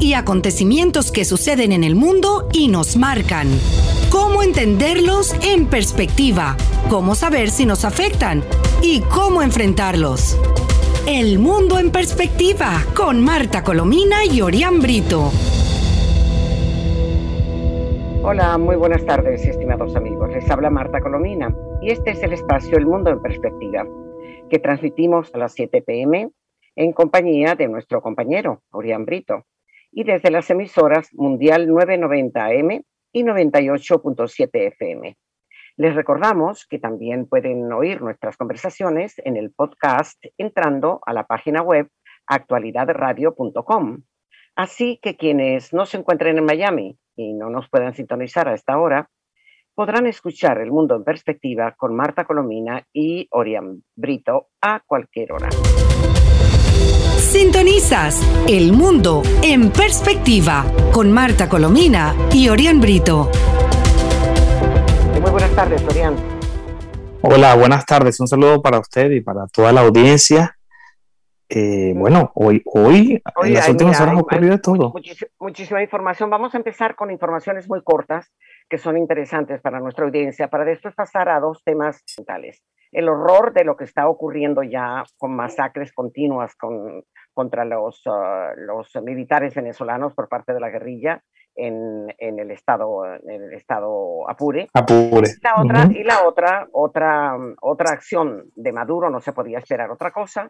y acontecimientos que suceden en el mundo y nos marcan. Cómo entenderlos en perspectiva, cómo saber si nos afectan y cómo enfrentarlos. El mundo en perspectiva con Marta Colomina y Orián Brito. Hola, muy buenas tardes, estimados amigos. Les habla Marta Colomina y este es el espacio El Mundo en Perspectiva, que transmitimos a las 7 pm en compañía de nuestro compañero, Orián Brito, y desde las emisoras Mundial 990 AM y 98.7 FM. Les recordamos que también pueden oír nuestras conversaciones en el podcast entrando a la página web actualidadradio.com. Así que quienes no se encuentren en Miami y no nos puedan sintonizar a esta hora, podrán escuchar El Mundo en Perspectiva con Marta Colomina y Orián Brito a cualquier hora. Sintonizas El Mundo en Perspectiva con Marta Colomina y Orián Brito. Muy buenas tardes, Orián. Hola, buenas tardes. Un saludo para usted y para toda la audiencia. Eh, bueno, hoy, hoy, en las últimas horas ha ocurrido todo. muchísima información. Vamos a empezar con informaciones muy cortas que son interesantes para nuestra audiencia, para después pasar a dos temas centrales. El horror de lo que está ocurriendo ya con masacres continuas con, contra los, ah, los militares venezolanos por parte de la guerrilla en, en, el estado en el estado Apure. Apure. La otra, Y la otra, otra, otra acción de Maduro, no se podía esperar otra cosa,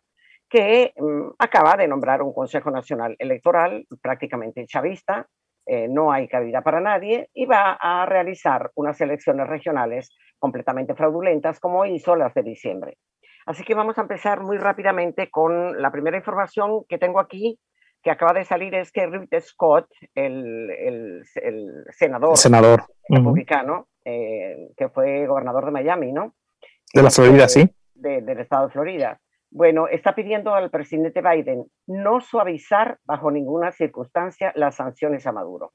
que mm, acaba de nombrar un Consejo Nacional Electoral prácticamente chavista, eh, no hay cabida para nadie, y va a realizar unas elecciones regionales completamente fraudulentas como hizo las de diciembre. Así que vamos a empezar muy rápidamente con la primera información que tengo aquí, que acaba de salir, es que Rick Scott, el, el, senador, senador. republicano, eh, que fue gobernador de Miami, ¿no? De la Florida, sí. del estado de Florida bueno, está pidiendo al presidente Biden no suavizar bajo ninguna circunstancia las sanciones a Maduro.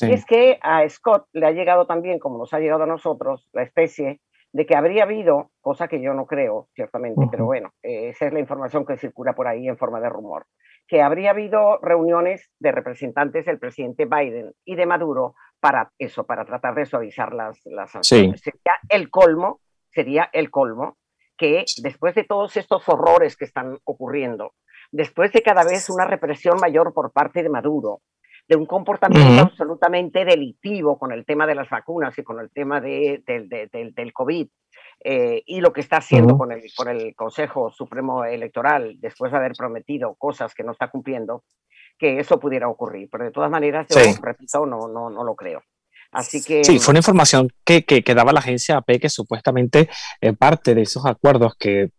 Y es que a Scott le ha llegado también, como nos ha llegado a nosotros, la especie de que habría habido, cosa que yo no creo, ciertamente, pero bueno, esa es la información que circula por ahí en forma de rumor, que habría habido reuniones de representantes del presidente Biden y de Maduro para eso, para tratar de suavizar las, las sanciones. Sería el colmo, sería el colmo que después de todos estos horrores que están ocurriendo, después de cada vez una represión mayor por parte de Maduro, de un comportamiento absolutamente delictivo con el tema de las vacunas y con el tema de, del COVID, eh, y lo que está haciendo con, el, con el Consejo Supremo Electoral, después de haber prometido cosas que no está cumpliendo, que eso pudiera ocurrir. Pero de todas maneras, yo repito, no, no, no lo creo. Así que... Sí, fue una información que, que, daba la agencia AP que supuestamente eh, parte de esos acuerdos que,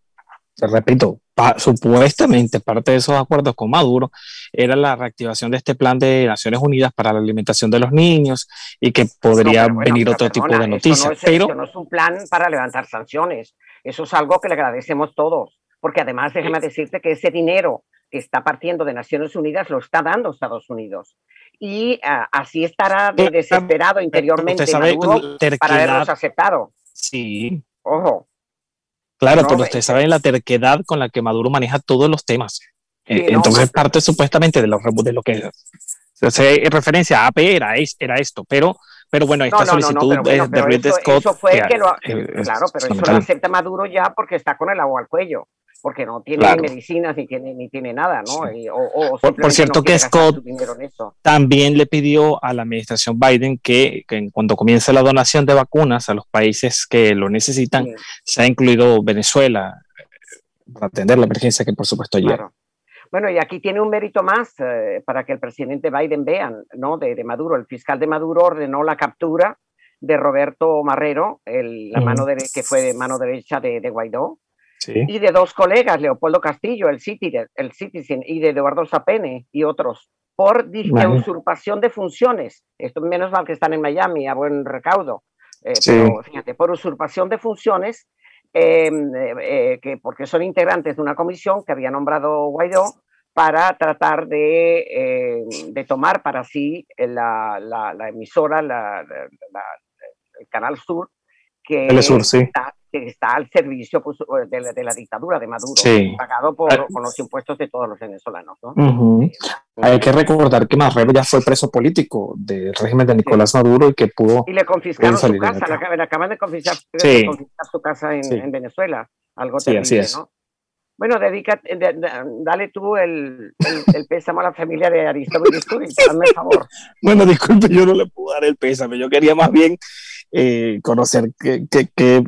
repito, supuestamente parte de esos acuerdos con Maduro era la reactivación de este plan de Naciones Unidas para la alimentación de los niños y que podría venir otro tipo de noticias. No pero no es un plan para levantar sanciones, eso es algo que le agradecemos todos, porque además déjeme decirte que ese dinero que está partiendo de Naciones Unidas lo está dando Estados Unidos y ah, así estará de desesperado interiormente Maduro para haberlos aceptado. Sí. Ojo. Claro, pero usted sabe la terquedad con la que Maduro maneja todos los temas. Eh, entonces, parte supuestamente de lo, de lo que se hace referencia a AP era, era esto, pero, pero bueno, esta solicitud de, de Scott. Eso fue que, lo, claro, pero eso lo acepta Maduro ya porque está con el agua al cuello porque no tiene ni medicinas ni tiene, ni tiene nada, ¿no? por, cierto que Scott también le pidió a la administración Biden que, que, cuando comience la donación de vacunas a los países que lo necesitan, se ha incluido Venezuela para atender la emergencia que por supuesto llega. Bueno, y aquí tiene un mérito más eh, para que el presidente Biden vean, ¿no? De, de, Maduro. El fiscal de Maduro ordenó la captura de Roberto Marrero, el, la mano de, que fue de mano derecha de, de Guaidó, y de dos colegas, Leopoldo Castillo, el, Citizen, el Citizen, y de Eduardo Zapene y otros, por usurpación de funciones. Esto menos mal que están en Miami a buen recaudo. Eh, pero fíjate, por usurpación de funciones, em, eh, eh, que porque son integrantes de una comisión que había nombrado Guaidó para tratar de, em, de tomar para sí la, la, emisora, la, el Canal Sur, que el Sur, sí que está al servicio pues, de, la, dictadura de Maduro, pagado por, con los impuestos de todos los venezolanos. ¿no? Hay que recordar que Marrero ya fue preso político del régimen de Nicolás Maduro y que pudo. Y le confiscaron su casa, le acaban de confiscar, su casa en, Venezuela. Algo terrible, ¿no? Bueno, dedica, dale tú el, el, pésamo a la familia de Aristóbulo Isturi, hazme favor. bueno, disculpe, yo no le puedo dar el pésame, yo quería más bien eh, conocer qué, qué,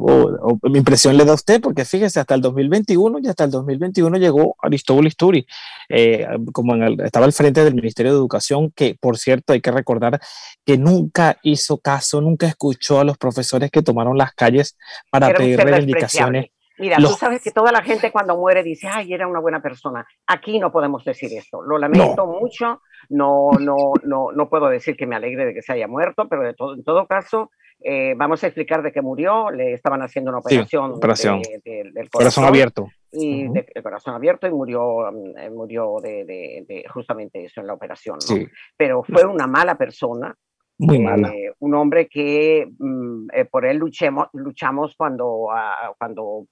mi impresión le da a usted, porque fíjese, hasta el 2021 y hasta el 2021 llegó Aristóbulo Isturi, eh, como estaba al frente del Ministerio de Educación, que por cierto hay que recordar que nunca hizo caso, nunca escuchó a los profesores que tomaron las calles para pedir reivindicaciones Mira, tú sabes que toda la gente cuando muere dice, ay, era una buena persona. Aquí no podemos decir esto. Lo lamento mucho. No, no, no, no puedo decir que me alegre de que se haya muerto, pero de todo, en todo caso, eh, vamos a explicar de qué murió. Le estaban haciendo una operación, operación. del corazón, abierto. Y del corazón abierto y murió, mm, murió de, justamente eso en la operación. ¿no? Pero fue una mala persona muy mala. Eh, un hombre que mm, eh, por él luchemos, luchamos cuando, ah, cuando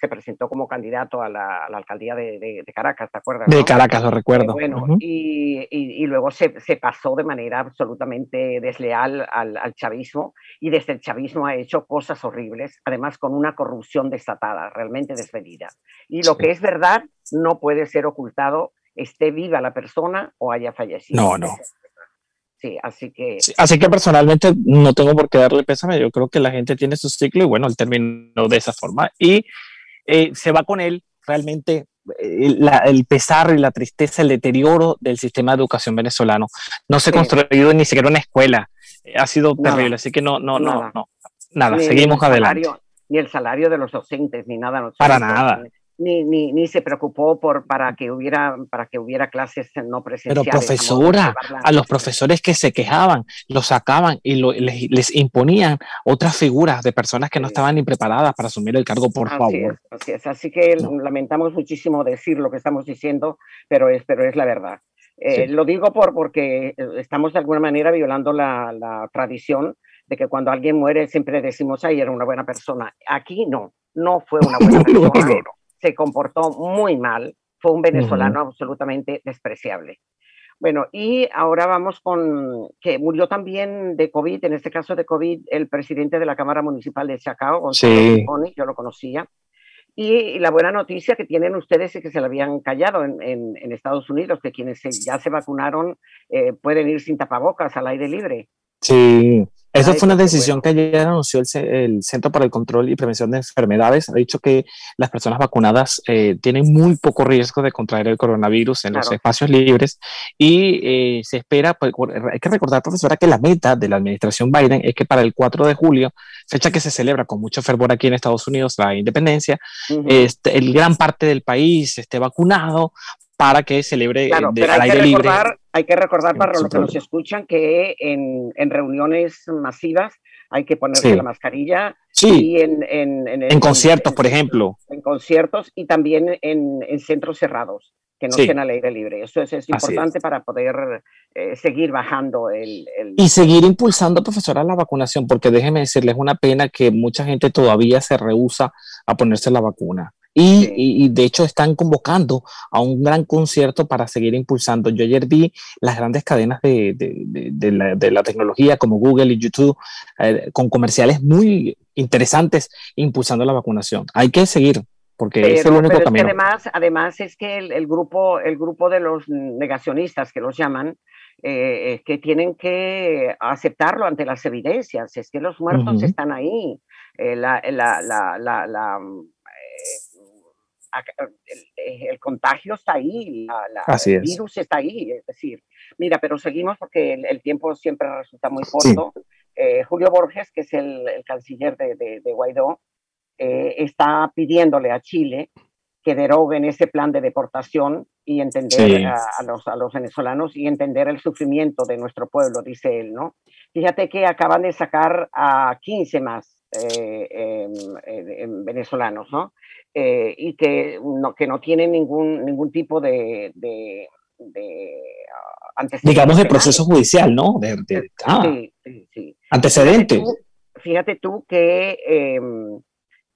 se presentó como candidato a la, alcaldía de, Caracas, ¿te acuerdas? De Caracas, lo recuerdo. Eh, bueno, y, y, luego se, se, pasó de manera absolutamente desleal al, al, chavismo y desde el chavismo ha hecho cosas horribles, además con una corrupción desatada, realmente desvenida. Y lo que es verdad no puede ser ocultado, esté viva la persona o haya fallecido. No, no así que... así que personalmente no tengo por qué darle pésame, yo creo que la gente tiene su ciclo y bueno, él terminó de esa forma y eh, se va con él realmente eh, el pesar y la tristeza, el deterioro del sistema de educación venezolano. No se ha construido ni siquiera una escuela, eh, ha sido terrible, así que no, no, no, no, nada, seguimos adelante. ni el salario de los docentes, ni nada. Para nada ni, ni, ni, se preocupó por, para, que hubiera, para que hubiera clases no presenciales. Pero profesora, a los profesores que se quejaban, los sacaban y les, imponían otras figuras de personas que no estaban ni preparadas para asumir el cargo, por favor. así es, así que lamentamos muchísimo decir lo que estamos diciendo, pero es, pero es la verdad. Eh, lo digo por, porque estamos de alguna manera violando la, la tradición de que cuando alguien muere siempre decimos, ay, era una buena persona. Aquí no, no fue una buena persona se comportó muy mal, fue un venezolano absolutamente despreciable. Bueno, y ahora vamos con que murió también de COVID, en este caso de COVID, el presidente de la Cámara Municipal de Chacao, sí. yo lo conocía. Y la buena noticia que tienen ustedes es que se lo habían callado en, en, Estados Unidos, que quienes ya se vacunaron eh, pueden ir sin tapabocas al aire libre. Sí, esa fue una decisión que ayer anunció el, Centro para el Control y Prevención de Enfermedades. Ha dicho que las personas vacunadas eh, tienen muy poco riesgo de contraer el coronavirus en los espacios libres y eh, se espera, pues, hay que recordar, profesora, que la meta de la administración Biden es que para el 4 de julio, fecha que se celebra con mucho fervor aquí en Estados Unidos, la independencia, este, el gran parte del país esté vacunado para que celebre claro, de, al aire libre. Hay que recordar para los que nos escuchan que en, en reuniones masivas hay que ponerse la mascarilla. Sí. Y en, en, en, conciertos, por ejemplo. En conciertos y también en, centros cerrados, que no estén al aire libre. Eso es, es importante para poder eh, seguir bajando el, el, Y seguir impulsando, profesora, la vacunación, porque déjeme decirles, es una pena que mucha gente todavía se rehúsa a ponerse la vacuna. Y, de hecho están convocando a un gran concierto para seguir impulsando. Yo ayer vi las grandes cadenas de, de, la, tecnología como Google y YouTube eh, con comerciales muy interesantes impulsando la vacunación. Hay que seguir porque es el único camino. además, además es que el, grupo, el grupo de los negacionistas que los llaman, eh, que tienen que aceptarlo ante las evidencias. Es que los muertos están ahí. Eh, la, la, la, el, contagio está ahí, el virus está ahí, es decir, mira, pero seguimos porque el, tiempo siempre resulta muy corto. Eh, Julio Borges, que es el, canciller de, Guaidó, eh, está pidiéndole a Chile que deroguen ese plan de deportación y entender a, los, a los venezolanos y entender el sufrimiento de nuestro pueblo, dice él, ¿no? Fíjate que acaban de sacar a 15 más eh, em, venezolanos, ¿no? Eh, y que no, que no tienen ningún, ningún tipo de, de, antecedente. Digamos de proceso judicial, ¿no? De, ah, sí, sí, Antecedente. Fíjate tú, que em,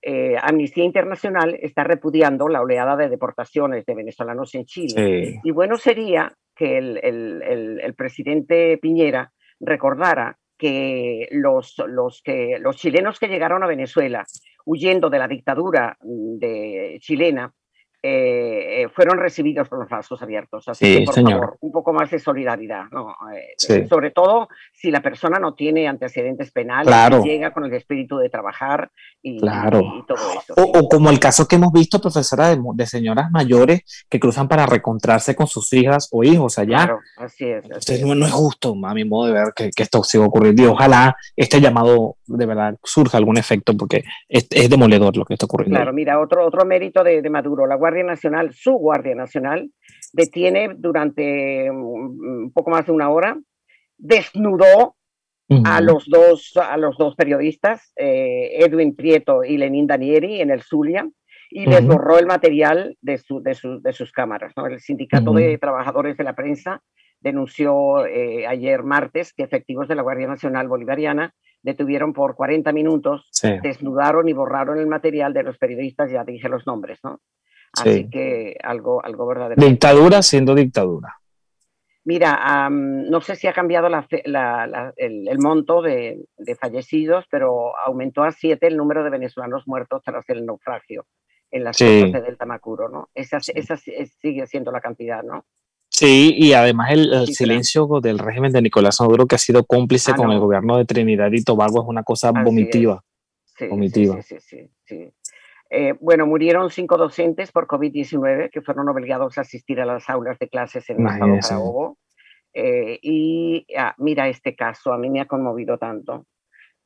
eh, Amnistía Internacional está repudiando la oleada de deportaciones de venezolanos en Chile. Y bueno sería que el, presidente Piñera recordara que los, los, que los chilenos que llegaron a Venezuela huyendo de la dictadura de, chilena eh, eh, fueron recibidos con los brazos abiertos. Así que, por favor, un poco más de solidaridad, ¿no? Eh, sobre todo si la persona no tiene antecedentes penales, llega con el espíritu de trabajar y, todo eso. O, como el caso que hemos visto, profesora, de, señoras mayores que cruzan para reencontrarse con sus hijas o hijos allá. Claro, así es. No, es justo, a mi modo de ver, que, esto siga ocurriendo. Y ojalá este llamado de verdad surja algún efecto, porque es, demoledor lo que está ocurriendo. Claro, mira, otro, otro mérito de, de Maduro, la Guardia Nacional, su Guardia Nacional, detiene durante un poco más de una hora, desnudó a, los dos, a los dos periodistas, eh, Edwin Prieto y Lenín Danieri, en el Zulia, y les borró el material de, de, sus cámaras. El Sindicato de Trabajadores de la Prensa denunció eh, ayer martes que efectivos de la Guardia Nacional Bolivariana detuvieron por 40 minutos, desnudaron y borraron el material de los periodistas, ya dije los nombres, ¿no? Así que algo, algo verdadero. Dictadura siendo dictadura. Mira, no sé si ha cambiado el, monto de, fallecidos, pero aumentó a siete el número de venezolanos muertos tras el naufragio en las costas de Delta Macuro, ¿no? Esa, esa sigue siendo la cantidad, ¿no? Sí, y además el, silencio del régimen de Nicolás Maduro, que ha sido cómplice ah, con el gobierno de Trinidad y Tobago, es una cosa vomitiva. Sí, vomitiva. sí, sí, sí. Eh, bueno, murieron cinco docentes por COVID-19 que fueron obligados a asistir a las aulas de clases en el estado Carabobo. Eh, y ah, mira este caso, a mí me ha conmovido tanto.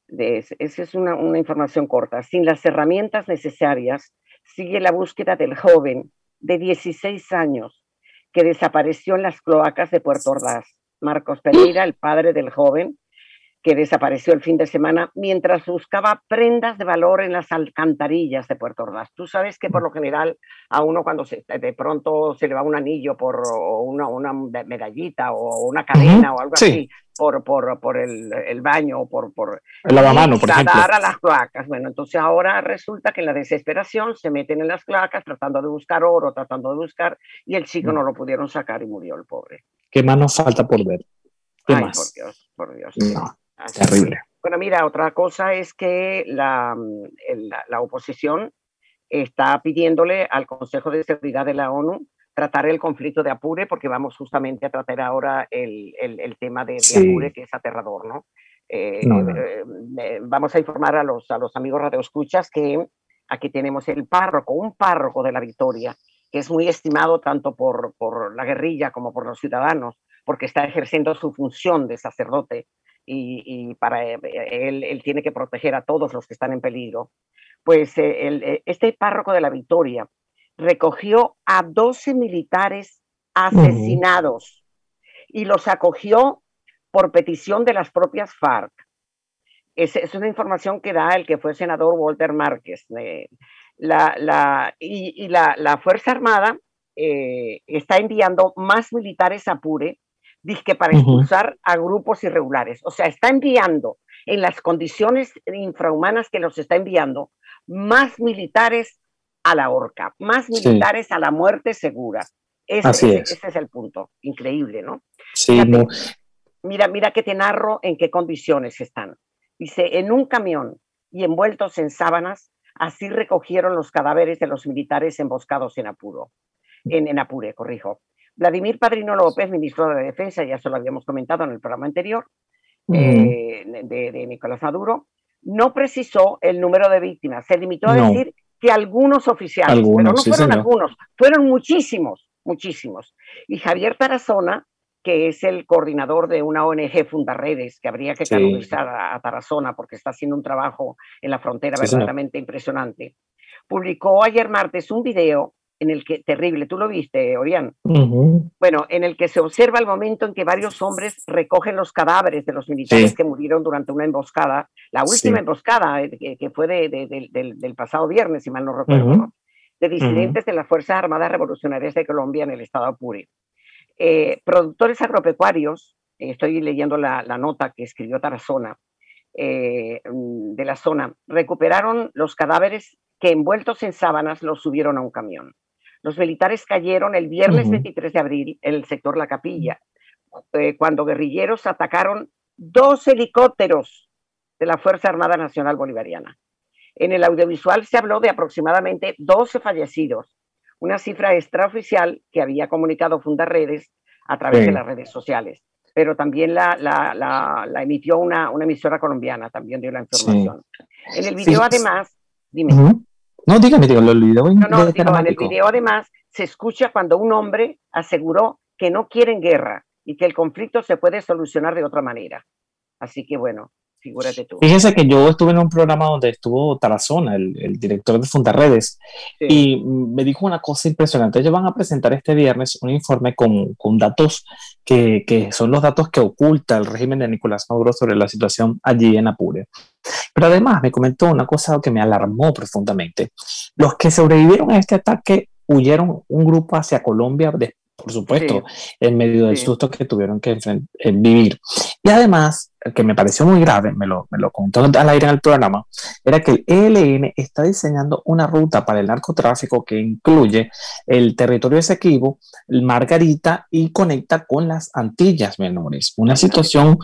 Esa es una, una, información corta. Sin las herramientas necesarias, sigue la búsqueda del joven de 16 años que desapareció en las cloacas de Puerto Ordaz. Marcos Pereira, el padre del joven, que desapareció el fin de semana mientras buscaba prendas de valor en las alcantarillas de Puerto Ordaz. Tú sabes que por lo general a uno cuando se, de pronto se le va un anillo por una, una medallita o una cadena o algo así por, por, por el, el, baño o por, por el lavamano, por ejemplo. a las cloacas. Bueno, entonces ahora resulta que en la desesperación se meten en las cloacas tratando de buscar oro, tratando de buscar, y el chico mm. no lo pudieron sacar y murió el pobre. ¿Qué más nos falta por ver? ¿Qué Ay, por Dios, por Dios. Terrible. Bueno, mira, otra cosa es que la, la, oposición está pidiéndole al Consejo de Seguridad de la ONU tratar el conflicto de Apure, porque vamos justamente a tratar ahora el, el, tema de, Apure, que es aterrador, ¿no? Eh, eh, eh, vamos a informar a los, a los amigos radioescuchas que aquí tenemos el párroco, un párroco de la Victoria, que es muy estimado tanto por, por la guerrilla como por los ciudadanos, porque está ejerciendo su función de sacerdote y, para eh, él, él, tiene que proteger a todos los que están en peligro, pues eh, eh, este párroco de la Victoria recogió a 12 militares asesinados y los acogió por petición de las propias FARC. Es, es, una información que da el que fue senador Walter Márquez. la, la, y, y la, la, Fuerza Armada está enviando más militares a Pure que para expulsar a grupos irregulares. O sea, está enviando en las condiciones infrahumanas que los está enviando más militares a la horca, más militares a la muerte segura. Ese, es. ese es el punto. Increíble, ¿no? Sí, Mira, mira que te narro en qué condiciones están. Dice, en un camión y envueltos en sábanas, así recogieron los cadáveres de los militares emboscados en Apuro, en, en Apure, corrijo. Vladimir Padrino López, ministro de Defensa, ya se lo habíamos comentado en el programa anterior, eh, de, Nicolás Maduro, no precisó el número de víctimas, se limitó a decir que algunos oficiales, pero no fueron algunos, fueron muchísimos, muchísimos. Y Javier Tarazona, que es el coordinador de una ONG Fundarredes, que habría que canonizar a, Tarazona porque está haciendo un trabajo en la frontera verdaderamente impresionante, publicó ayer martes un video en el que, terrible, tú lo viste, Orián, bueno, en el que se observa el momento en que varios hombres recogen los cadáveres de los militares que murieron durante una emboscada, la última emboscada eh, que, fue del, pasado viernes, si mal no recuerdo, de disidentes de las Fuerzas Armadas Revolucionarias de Colombia en el estado Apure. Eh, productores agropecuarios, eh, estoy leyendo la, nota que escribió Tarazona, de la zona, recuperaron los cadáveres que envueltos en sábanas los subieron a un camión. Los militares cayeron el viernes 23 de abril en el sector La Capilla, eh, cuando guerrilleros atacaron dos helicópteros de la Fuerza Armada Nacional Bolivariana. En el audiovisual se habló de aproximadamente 12 fallecidos, una cifra extraoficial que había comunicado Fundarredes a través de las redes sociales, pero también la, la, emitió una, una, emisora colombiana, también dio la información. En el video además, dime. No, dígame, digo, lo olvidó. No, no, en el video además se escucha cuando un hombre aseguró que no quieren guerra y que el conflicto se puede solucionar de otra manera. Así que bueno, figúrate tú. Fíjese que yo estuve en un programa donde estuvo Tarazona, el, el director de Fundarredes, y me dijo una cosa impresionante. Ellos van a presentar este viernes un informe con, con datos que, que, son los datos que oculta el régimen de Nicolás Maduro sobre la situación allí en Apure. Pero además me comentó una cosa que me alarmó profundamente. Los que sobrevivieron a este ataque huyeron un grupo hacia Colombia, por supuesto, en medio del susto que tuvieron que vivir. Y además, que me pareció muy grave, me lo, me lo contó al aire en el programa, era que el ELN está diseñando una ruta para el narcotráfico que incluye el territorio Esequibo, Margarita y conecta con las Antillas Menores. Una situación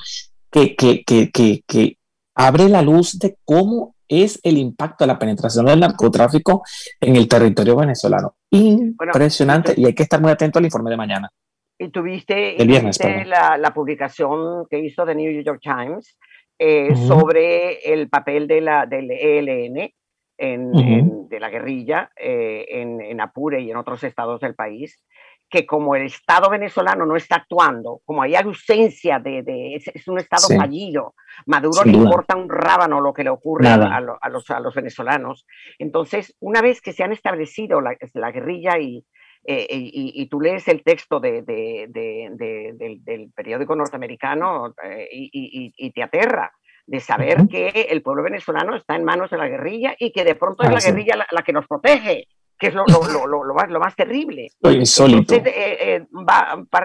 que, que, que, que abre la luz de cómo es el impacto de la penetración del narcotráfico en el territorio venezolano. Impresionante y hay que estar muy atento al informe de mañana. Y tuviste, el viernes, la, la, publicación que hizo The New York Times eh, sobre el papel de la, del ELN en, de la guerrilla eh, en, en Apure y en otros estados del país que como el Estado venezolano no está actuando, como hay ausencia de, es, un Estado fallido, Maduro le importa un rábano lo que le ocurre a, los, a, los, venezolanos. Entonces, una vez que se han establecido la, guerrilla y, eh, y, tú lees el texto de, del, periódico norteamericano eh, y, te aterra de saber que el pueblo venezolano está en manos de la guerrilla y que de pronto es la guerrilla la, que nos protege que es lo, lo, lo, lo más, más, terrible. Insólito. Eh, eh,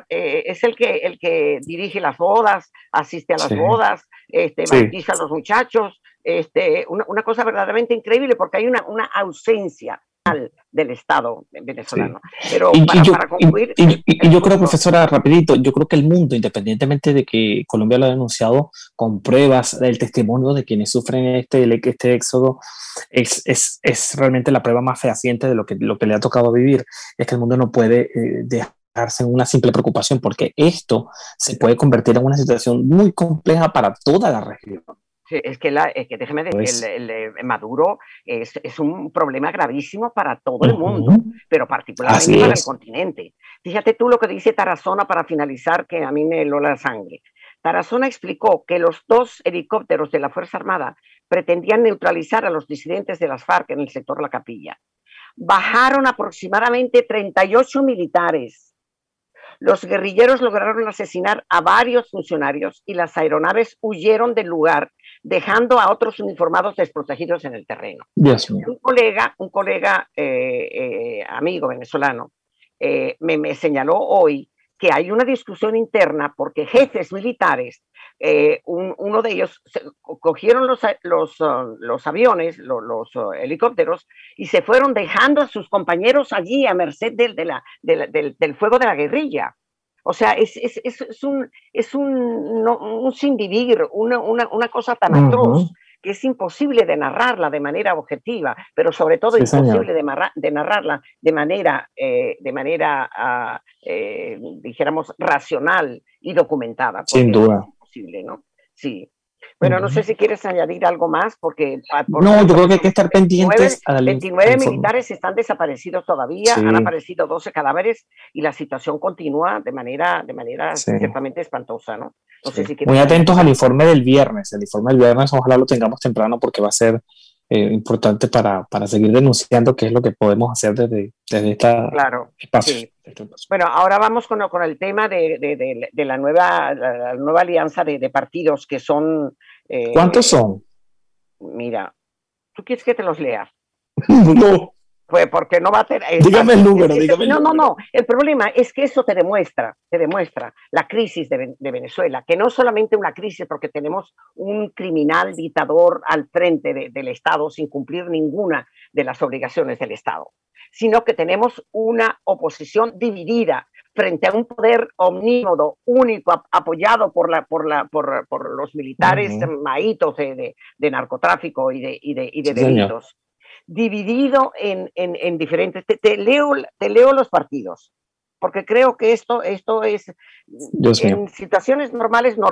eh, es el que, el que dirige las bodas, asiste a las bodas, este, bautiza a los muchachos, este, una, una, cosa verdaderamente increíble porque hay una, una ausencia del Estado venezolano. Pero para, concluir... Y, yo creo, profesora, rapidito, yo creo que el mundo, independientemente de que Colombia lo ha denunciado con pruebas del testimonio de quienes sufren este, este éxodo, es, es, es realmente la prueba más fehaciente de lo que, lo que le ha tocado vivir, es que el mundo no puede eh, dejarse en una simple preocupación, porque esto se puede convertir en una situación muy compleja para toda la región es que, la, que déjeme decir, pues el, el, Maduro es, es, un problema gravísimo para todo el mundo, pero particularmente para el continente. Fíjate tú lo que dice Tarazona para finalizar, que a mí me heló la sangre. Tarazona explicó que los dos helicópteros de la Fuerza Armada pretendían neutralizar a los disidentes de las FARC en el sector La Capilla. Bajaron aproximadamente 38 militares. Los guerrilleros lograron asesinar a varios funcionarios y las aeronaves huyeron del lugar dejando a otros uniformados desprotegidos en el terreno. Un colega, un colega eh, eh, amigo venezolano eh, me, señaló hoy que hay una discusión interna porque jefes militares, uno de ellos cogieron los, los, uh, los aviones, los, uh, helicópteros, y se fueron dejando a sus compañeros allí a merced del, de la, del, del fuego de la guerrilla. O sea, es, es, es, es un, es un, no, un sinvivir, una, una, una, cosa tan atroz que es imposible de narrarla de manera objetiva, pero sobre todo imposible de, de, narrarla de manera, eh, de manera eh, dijéramos, racional y documentada. Sin duda. Es imposible, ¿no? Sí. Bueno, no sé si quieres añadir algo más, porque... Ah, no, yo creo que hay que estar pendientes. 29, militares están desaparecidos todavía, han aparecido 12 cadáveres y la situación continúa de manera, de manera ciertamente espantosa, ¿no? Muy atentos al informe del viernes. El informe del viernes, ojalá lo tengamos temprano porque va a ser eh, importante para, para, seguir denunciando qué es lo que podemos hacer desde, desde esta claro, espacio. Este bueno, ahora vamos con, con el tema de, de, de, la, nueva, la nueva alianza de, partidos que son... Eh, ¿Cuántos son? Mira, ¿tú quieres que te los lea? no. Pues porque no va a tener. Dígame el número, dígame. No, no, no. El problema es que eso te demuestra, te demuestra la crisis de, Venezuela, que no solamente una crisis porque tenemos un criminal dictador al frente del Estado sin cumplir ninguna de las obligaciones del Estado, sino que tenemos una oposición dividida frente a un poder omnímodo, único, apoyado por, la, por, la, por, por los militares maitos de, de, narcotráfico y de, y de, y de delitos dividido en, en, diferentes. Te, leo, te leo los partidos, porque creo que esto, esto es, en situaciones normales no,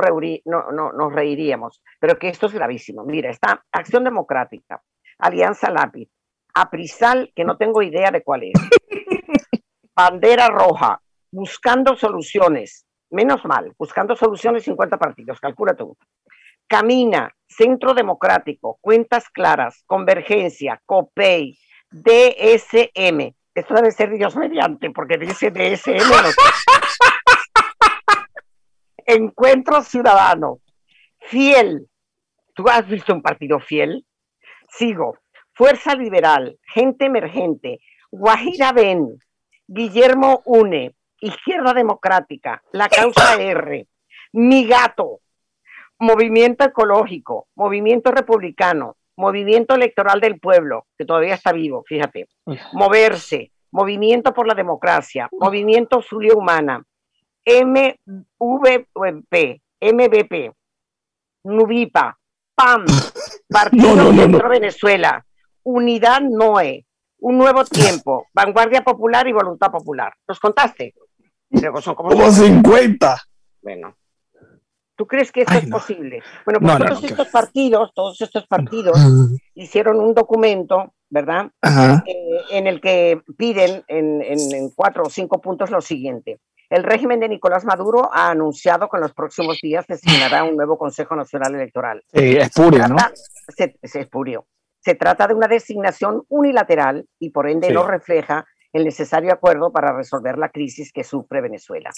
no, no, nos reiríamos, pero que esto es gravísimo. Mira, está Acción Democrática, Alianza Lápiz, Aprisal, que no tengo idea de cuál es, Bandera Roja, Buscando Soluciones, menos mal, Buscando Soluciones 50 partidos, calcula tú. Camina, Centro Democrático, Cuentas Claras, Convergencia, COPEI, DSM. Esto debe ser Dios mediante, porque dice DSM. Encuentro Ciudadano, Fiel. ¿Tú has visto un partido fiel? Sigo. Fuerza Liberal, Gente Emergente, Guajira Ben, Guillermo Une, Izquierda Democrática, La Causa R, Mi Gato, Movimiento Ecológico, Movimiento Republicano, Movimiento Electoral del Pueblo, que todavía está vivo, fíjate, Moverse, Movimiento por la Democracia, Movimiento Zulia Humana, MVP, MVP, Nubipa, PAM, Partido Centro Venezuela, Unidad NOE, Un Nuevo Tiempo, Vanguardia Popular y Voluntad Popular. ¿Los contaste? son como, como 50. Bueno, ¿Tú crees que esto es posible? Bueno, pues todos estos partidos, todos estos partidos hicieron un documento, ¿verdad? Eh, en el que piden en, en, cuatro o cinco puntos lo siguiente. El régimen de Nicolás Maduro ha anunciado que en los próximos días designará un nuevo Consejo Nacional Electoral. es purio, ¿no? Se, es espurio. Se trata de una designación unilateral y por ende no refleja el necesario acuerdo para resolver la crisis que sufre Venezuela.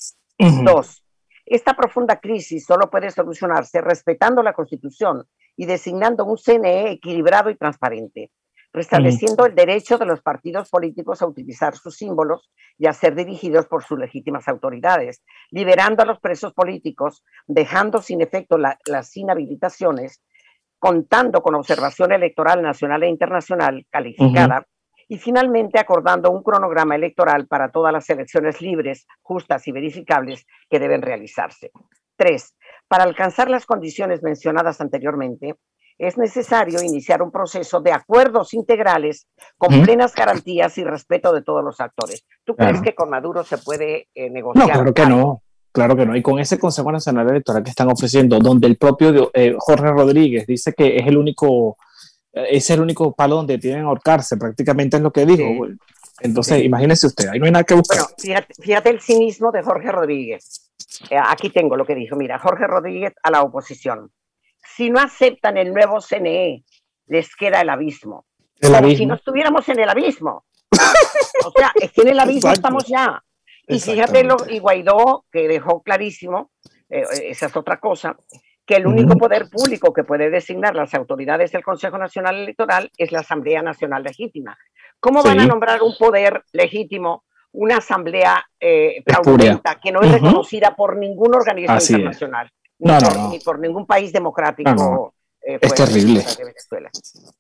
Dos, esta profunda crisis solo puede solucionarse respetando la Constitución y designando un CNE equilibrado y transparente, restableciendo el derecho de los partidos políticos a utilizar sus símbolos y a ser dirigidos por sus legítimas autoridades, liberando a los presos políticos, dejando sin efecto las inhabilitaciones, contando con observación electoral nacional e internacional calificada y finalmente acordando un cronograma electoral para todas las elecciones libres, justas y verificables que deben realizarse. Tres, para alcanzar las condiciones mencionadas anteriormente, es necesario iniciar un proceso de acuerdos integrales con plenas garantías y respeto de todos los actores. ¿Tú crees que con Maduro se puede eh, negociar? No, claro que no. Claro que no. Y con ese Consejo Nacional Electoral que están ofreciendo, donde el propio eh, Jorge Rodríguez dice que es el único es el único palo donde tienen ahorcarse, prácticamente es lo que dijo. Entonces, imagínese usted, ahí no hay nada que buscar. fíjate, el cinismo de Jorge Rodríguez. Eh, aquí tengo lo que dijo. Mira, Jorge Rodríguez a la oposición. Si no aceptan el nuevo CNE, les queda el abismo. Como si no estuviéramos en el abismo. o sea, es que en el abismo estamos ya. Y fíjate, lo, y Guaidó, que dejó clarísimo, eh, esa es otra cosa, que el único poder público que puede designar las autoridades del Consejo Nacional Electoral es la Asamblea Nacional Legítima. ¿Cómo van a nombrar un poder legítimo, una asamblea eh, que no es reconocida por ningún organismo internacional, ni, por, ningún país democrático? Eh, es terrible.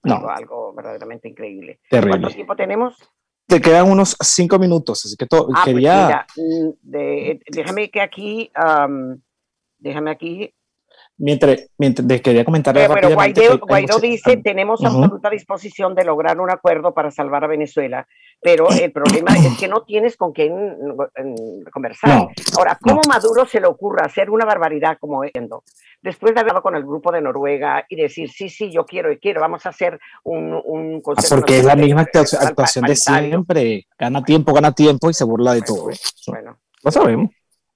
No. Algo, verdaderamente increíble. ¿Cuánto tiempo tenemos? Te quedan unos cinco minutos, así que todo, ah, pues quería... Mm, déjame que aquí, déjame aquí Mientras, mientras quería comentar eh, bueno, Guaidó, dice, tenemos absoluta disposición de lograr un acuerdo para salvar a Venezuela, pero el problema es que no tienes con quién conversar. Ahora, ¿cómo Maduro se le ocurre hacer una barbaridad como esto? Después de haber hablado con el grupo de Noruega y decir, sí, sí, yo quiero y quiero, vamos a hacer un, un ah, Porque es la misma actuación de siempre. Gana tiempo, gana tiempo y se burla de todo. Bueno, lo sabemos.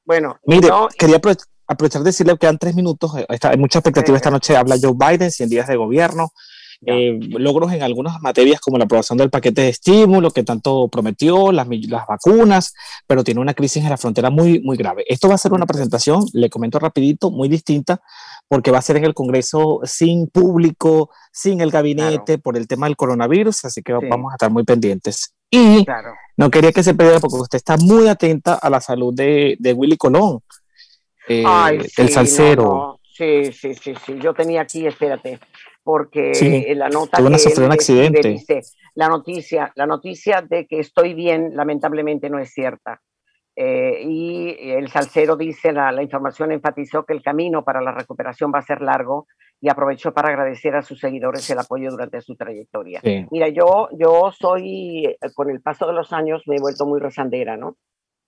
Bueno, mire, quería aprovechar de decirle que quedan tres minutos. Eh, hay mucha expectativa esta noche. Habla Joe Biden, 100 días de gobierno. eh, logros en algunas materias como la aprobación del paquete de estímulo que tanto prometió, las, las vacunas, pero tiene una crisis en la frontera muy, muy grave. Esto va a ser una presentación, le comento rapidito, muy distinta, porque va a ser en el Congreso sin público, sin el gabinete, por el tema del coronavirus, así que vamos a estar muy pendientes. Y no quería que se perdiera porque usted está muy atenta a la salud de, de Willy Colón, eh, el salsero. Sí, sí, sí, sí. Yo tenía aquí, espérate, porque la nota que sufrió un accidente. Dice, la noticia, la noticia de que estoy bien, lamentablemente no es cierta. Eh, y el salsero dice, la, la, información enfatizó que el camino para la recuperación va a ser largo y aprovechó para agradecer a sus seguidores el apoyo durante su trayectoria. Mira, yo, yo soy, con el paso de los años, me he vuelto muy rezandera, ¿no?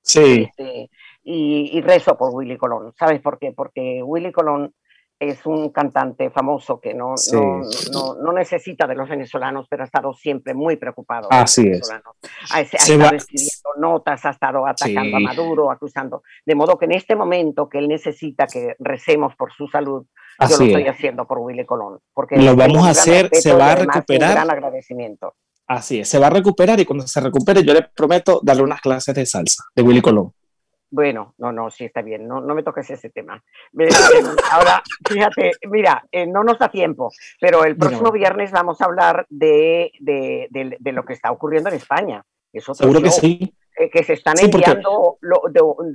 Sí. Este, y, rezo por Willy Colón. ¿Sabes por qué? Porque Willy Colón es un cantante famoso que no, no, no, necesita de los venezolanos, pero ha estado siempre muy preocupado. Así es. Ha, estado escribiendo notas, ha estado atacando a Maduro, acusando. De modo que en este momento que él necesita que recemos por su salud, yo lo estoy haciendo por Willy Colón. Porque lo vamos a hacer, se va a recuperar. Un gran agradecimiento. Así es, se va a recuperar y cuando se recupere yo le prometo darle unas clases de salsa de Willy Colón. Bueno, no, no, sí está bien, no, no me toques ese tema. Ahora, fíjate, mira, eh, no nos da tiempo, pero el próximo viernes vamos a hablar de, de, de, lo que está ocurriendo en España. Seguro que sí. Eh, que se están enviando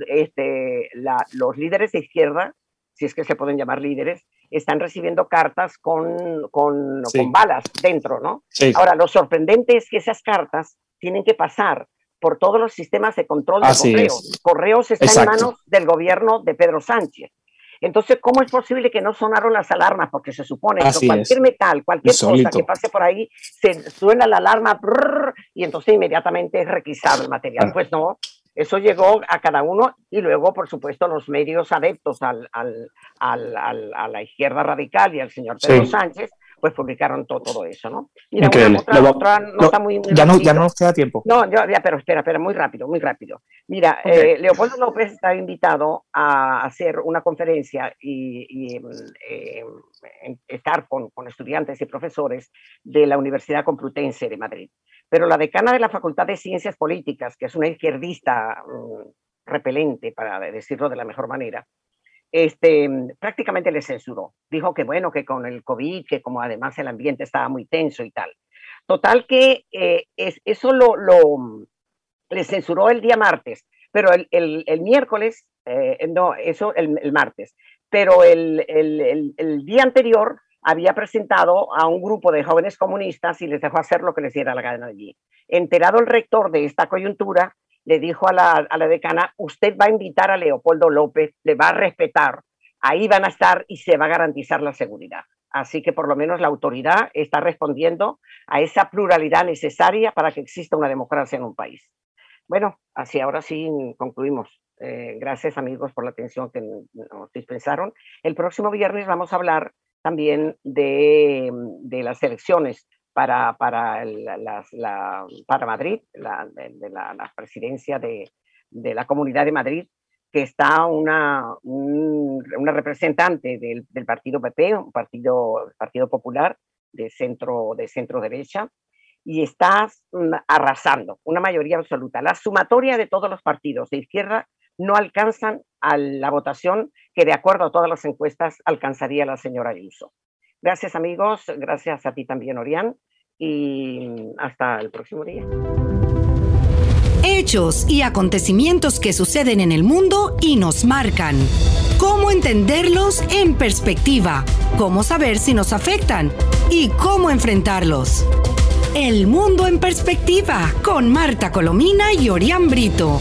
este, los líderes de izquierda, si es que se pueden llamar líderes, están recibiendo cartas con, con, con balas dentro, ¿no? Ahora, lo sorprendente es que esas cartas tienen que pasar por todos los sistemas de control de correos. Correos está en manos del gobierno de Pedro Sánchez. Entonces, ¿cómo es posible que no sonaron las alarmas? Porque se supone que cualquier metal, cualquier cosa que pase por ahí, se suena la alarma y entonces inmediatamente es requisado el material. Pues no, eso llegó a cada uno y luego, por supuesto, los medios adeptos al, al, al, a la izquierda radical y al señor Pedro Sánchez pues publicaron todo, todo eso, ¿no? Mira, Otra, nota muy, ya, no, ya no nos queda tiempo. No, ya, pero espera, espera, muy rápido, muy rápido. Mira, eh, Leopoldo López está invitado a hacer una conferencia y, eh, estar con, con, estudiantes y profesores de la Universidad Complutense de Madrid. Pero la decana de la Facultad de Ciencias Políticas, que es una izquierdista mm, repelente, para decirlo de la mejor manera, este, prácticamente le censuró. Dijo que bueno, que con el COVID, que como además el ambiente estaba muy tenso y tal. Total que eh, es, eso lo, lo, le censuró el día martes, pero el, el, miércoles, eh, no, eso el, el martes, pero el, el, día anterior había presentado a un grupo de jóvenes comunistas y les dejó hacer lo que les diera la gana allí. Enterado el rector de esta coyuntura, le dijo a la, a la decana, usted va a invitar a Leopoldo López, le va a respetar, ahí van a estar y se va a garantizar la seguridad. Así que por lo menos la autoridad está respondiendo a esa pluralidad necesaria para que exista una democracia en un país. Bueno, así ahora sí concluimos. Eh, gracias amigos por la atención que nos dispensaron. El próximo viernes vamos a hablar también de, de las elecciones para, para, la, para Madrid, la, de, la, presidencia de, de, la Comunidad de Madrid, que está una, una representante del, del, partido PP, un partido, partido popular de centro, de centro derecha, y está mm, arrasando, una mayoría absoluta. La sumatoria de todos los partidos de izquierda no alcanzan a la votación que, de acuerdo a todas las encuestas, alcanzaría la señora Ayuso. Gracias amigos, gracias a ti también, Orián, y hasta el próximo día. Hechos y acontecimientos que suceden en el mundo y nos marcan. ¿Cómo entenderlos en perspectiva? ¿Cómo saber si nos afectan? ¿Y cómo enfrentarlos? El mundo en perspectiva con Marta Colomina y Orián Brito.